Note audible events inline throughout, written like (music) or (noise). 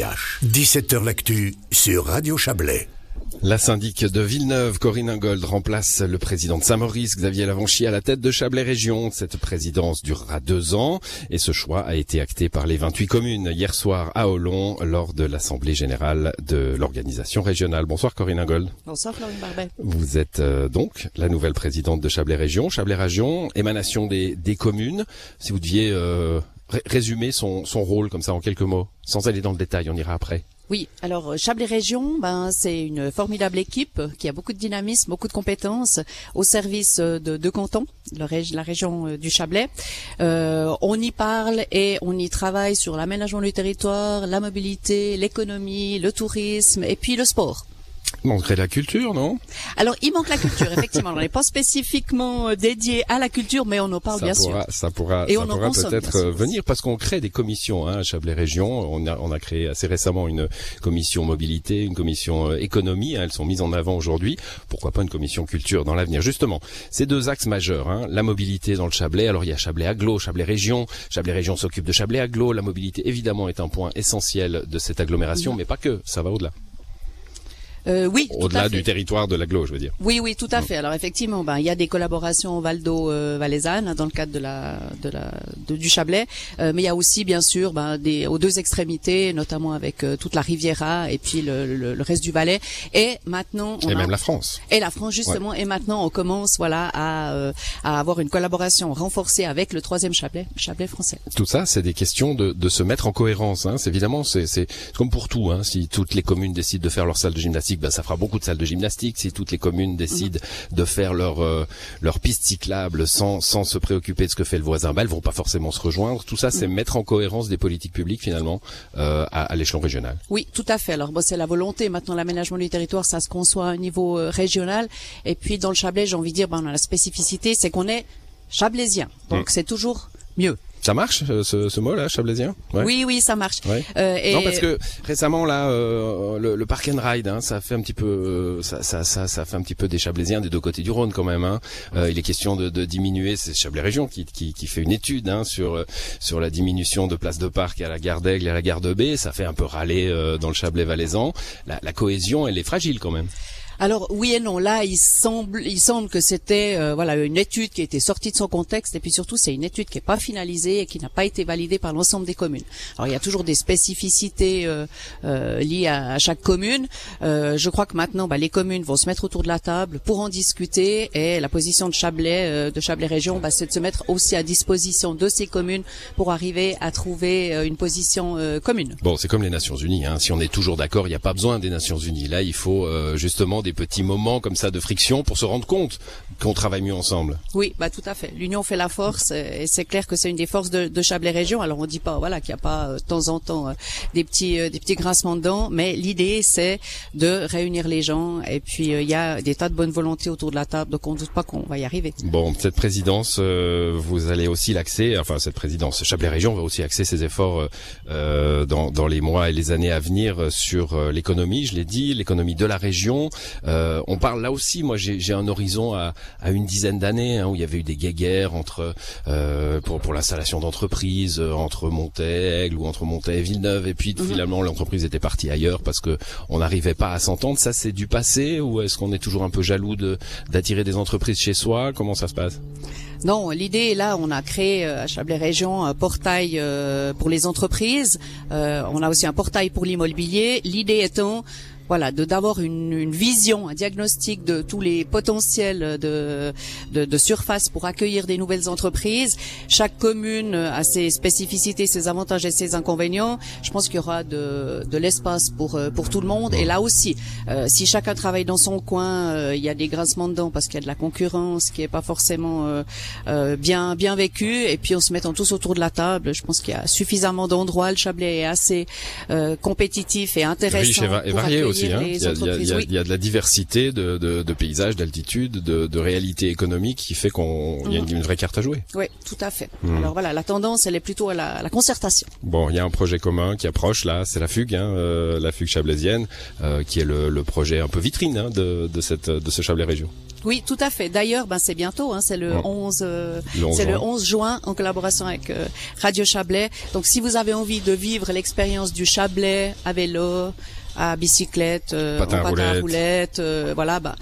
17h l'actu sur Radio Chablais. La syndic de Villeneuve, Corinne Ingold, remplace le président de Saint-Maurice, Xavier Lavanchy, à la tête de Chablais Région. Cette présidence durera deux ans et ce choix a été acté par les 28 communes hier soir à Olon lors de l'Assemblée générale de l'organisation régionale. Bonsoir Corinne Ingold. Bonsoir Florine Barbet. Vous êtes euh, donc la nouvelle présidente de Chablais Région. Chablais Région, émanation des, des communes. Si vous deviez euh, résumer son, son rôle comme ça en quelques mots, sans aller dans le détail, on ira après. Oui, alors euh, Chablais Région, ben c'est une formidable équipe qui a beaucoup de dynamisme, beaucoup de compétences au service euh, de deux cantons, la, région euh, du Chablais. Euh, on y parle et on y travaille sur l'aménagement du territoire, la mobilité, l'économie, le tourisme et puis le sport. Il manquerait la culture, non? Alors, il manque la culture, effectivement. on n'est pas spécifiquement euh, dédié à la culture, mais on en parle ça bien pourra, sûr. Ça pourra, Et ça on pourra peut-être euh, venir parce qu'on crée des commissions hein, à Chablais Région. On a, on a créé assez récemment une commission mobilité, une commission euh, économie. hein, elles sont mises en avant aujourd'hui. Pourquoi pas une commission culture dans l'avenir? Justement, ces deux axes majeurs, hein, la mobilité dans le Chablais. Alors il y a Chablais Aglo, Chablais Région. Chablais Région s'occupe de Chablais Aglo. La mobilité évidemment est un point essentiel de cette agglomération, mais pas que. Ça va au-delà. Euh, oui, Au-delà du territoire de l'aglo, je veux dire. Oui, oui, tout à fait. Alors effectivement, ben il y a des collaborations Valdo euh, valaisanne dans le cadre de la de la de- du Chablais, Euh, mais il y a aussi bien sûr ben, des aux deux extrémités, notamment avec euh, toute la Riviera et puis le, le, le reste du Valais. Et maintenant, on Et a- même la France. et la France justement. Et maintenant, on commence voilà à euh, à avoir une collaboration renforcée avec le troisième Chablais, Chablais français. Tout ça, c'est des questions de, de se mettre en cohérence. Hein. C'est évidemment, c'est c'est comme pour tout. Hein. Si toutes les communes décident de faire leur salle de gymnastique, ben ça fera beaucoup de salles de gymnastique. Si toutes les communes décident de faire leur euh, leur piste cyclable sans sans se préoccuper de ce que fait le voisin, ben elles vont pas forcément se rejoindre. Tout ça, c'est mettre en cohérence des politiques publiques finalement euh, à, à l'échelon régional. Oui, tout à fait. Alors bon, c'est la volonté. Maintenant, l'aménagement du territoire, ça se conçoit à un niveau euh, régional. Et puis dans le Chablais, j'ai envie de dire, ben, on a la spécificité, c'est qu'on est chablaisien. Donc c'est toujours mieux. Ça marche euh, ce, ce mot-là, chablaisien Ouais. Oui, oui, ça marche. Ouais. Euh, et Non parce que récemment là euh, le, le park and ride hein, ça fait un petit peu euh, ça, ça ça ça fait un petit peu des Chablaisiens des deux côtés du Rhône quand même hein. Euh, il est question de, de diminuer c'est Chablais Région qui, qui qui fait une étude hein, sur sur la diminution de places de parc à la gare d'Aigle et à la gare de B ça fait un peu râler euh, dans le Chablais valaisan la, la cohésion elle est fragile quand même Alors oui et non. Là, il semble, il semble que c'était euh, voilà une étude qui était sortie de son contexte et puis surtout c'est une étude qui est pas finalisée et qui n'a pas été validée par l'ensemble des communes. Alors il y a toujours des spécificités euh, euh, liées à, chaque commune. Euh, je crois que maintenant, bah, les communes vont se mettre autour de la table pour en discuter et la position de Chablais, euh, de Chablais Région, bah, c'est de se mettre aussi à disposition de ces communes pour arriver à trouver une position commune. Bon, c'est comme les Nations Unies. Hein. Si on est toujours d'accord, il n'y a pas besoin des Nations Unies. Là, il faut justement des petits moments comme ça de friction pour se rendre compte qu'on travaille mieux ensemble. Oui, bah tout à fait. L'union fait la force euh, et c'est clair que c'est une des forces de, de Chablais Région. Alors on dit pas voilà qu'il n'y a pas euh, de temps en temps euh, des petits des petits grincements de dents, mais l'idée c'est de réunir les gens et puis il y a des tas de bonne volonté autour de la table, donc on ne doute pas qu'on va y arriver. Bon, cette présidence, euh, vous allez aussi l'axer, enfin cette présidence, Chablais Région va aussi axer ses efforts euh, dans, dans les mois et les années à venir sur l'économie, je l'ai dit, l'économie de la région. Euh, on parle là aussi, moi j'ai un horizon à, à une dizaine d'années hein, où il y avait eu des guéguerres entre euh, pour, pour l'installation d'entreprises euh, entre Montaigle ou entre Montaigle et Villeneuve, et puis finalement l'entreprise était partie ailleurs parce que on n'arrivait pas à s'entendre. Ça c'est du passé ou est-ce qu'on est toujours un peu jaloux de d'attirer des entreprises chez soi? Comment ça se passe? Non, l'idée là, on a créé euh, à Chablais Région un portail euh, pour les entreprises. On a aussi un portail pour l'immobilier. L'idée étant voilà, de d'avoir une, une vision, un diagnostic de tous les potentiels de, de, de surface pour accueillir des nouvelles entreprises. Chaque commune a ses spécificités, ses avantages et ses inconvénients. Je pense qu'il y aura de, de l'espace pour euh, pour tout le monde. Et là aussi, euh, si chacun travaille dans son coin, euh, il y a des grincements de dents parce qu'il y a de la concurrence qui est pas forcément euh, bien bien vécue. Et puis en se mettant tous autour de la table, je pense qu'il y a suffisamment d'endroits. Le Chablais est assez euh, compétitif et intéressant. Riche et, va- et pour varié aussi. Hein. Il, y a, il, y a, de la diversité de, de, de paysages, d'altitude, de, de réalité économique qui fait qu'on y a une, vraie carte à jouer. Oui, tout à fait. Hmm. Alors voilà, la tendance, elle est plutôt à la, la concertation. Bon, il y a un projet commun qui approche là, c'est la fugue, hein, euh, la fugue chablaisienne, euh, qui est le, le, projet un peu vitrine hein, de, de, cette, de ce Chablais Région. Oui, tout à fait. D'ailleurs, ben c'est bientôt, hein, c'est le 11, euh, c'est le 11 juin en collaboration avec euh, Radio Chablais. Donc, si vous avez envie de vivre l'expérience du Chablais à vélo, à bicyclette, euh, patin, à roulette, voilà, bah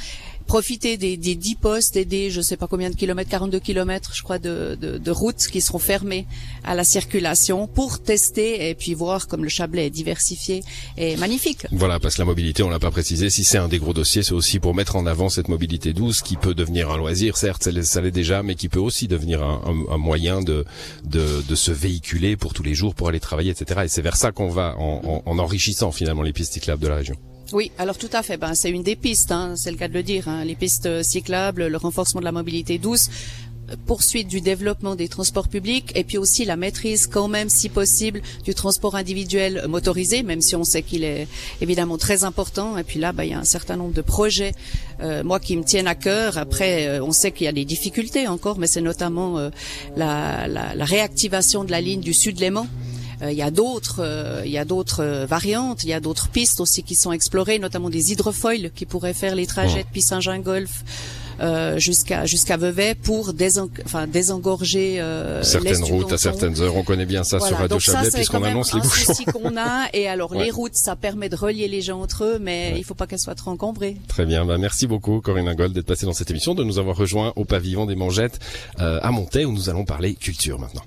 profiter des, des 10 postes et des je sais pas combien de kilomètres, 42 kilomètres je crois de, de, de routes qui seront fermées à la circulation pour tester et puis voir comme le Chablais est diversifié et magnifique. Voilà, parce que la mobilité, on l'a pas précisé, si c'est un des gros dossiers, c'est aussi pour mettre en avant cette mobilité douce qui peut devenir un loisir, certes, ça l'est déjà, mais qui peut aussi devenir un, un, un moyen de, de, de, se véhiculer pour tous les jours, pour aller travailler, etc. Et c'est vers ça qu'on va en, en, en enrichissant finalement les pistes cyclables de la région. Oui, alors tout à fait. Ben, c'est une des pistes, hein, c'est le cas de le dire. Hein. Les pistes cyclables, le renforcement de la mobilité douce, poursuite du développement des transports publics et puis aussi la maîtrise quand même si possible du transport individuel motorisé même si on sait qu'il est évidemment très important et puis là ben, il y a un certain nombre de projets euh, moi qui me tiennent à cœur après euh, on sait qu'il y a des difficultés encore mais c'est notamment euh, la, la, la, réactivation de la ligne du sud Léman euh, il y a d'autres, euh, il y a d'autres euh, variantes, il y a d'autres pistes aussi qui sont explorées, notamment des hydrofoils qui pourraient faire les trajets depuis Saint-Jean-Golf. Euh, jusqu'à jusqu'à Vevey pour enfin, désengorger euh, certaines routes à certaines heures. On connaît bien ça sur Radio Chablais puisqu'on annonce les bouchons. C'est qu'on a et alors (laughs) les routes ça permet de relier les gens entre eux, mais il il faut pas qu'elles soient trop encombrées. Très bien, bah, merci beaucoup Corinne Ingold d'être passée dans cette émission, de nous avoir rejoint au pavillon des Mangettes à Montaix où nous allons parler culture maintenant.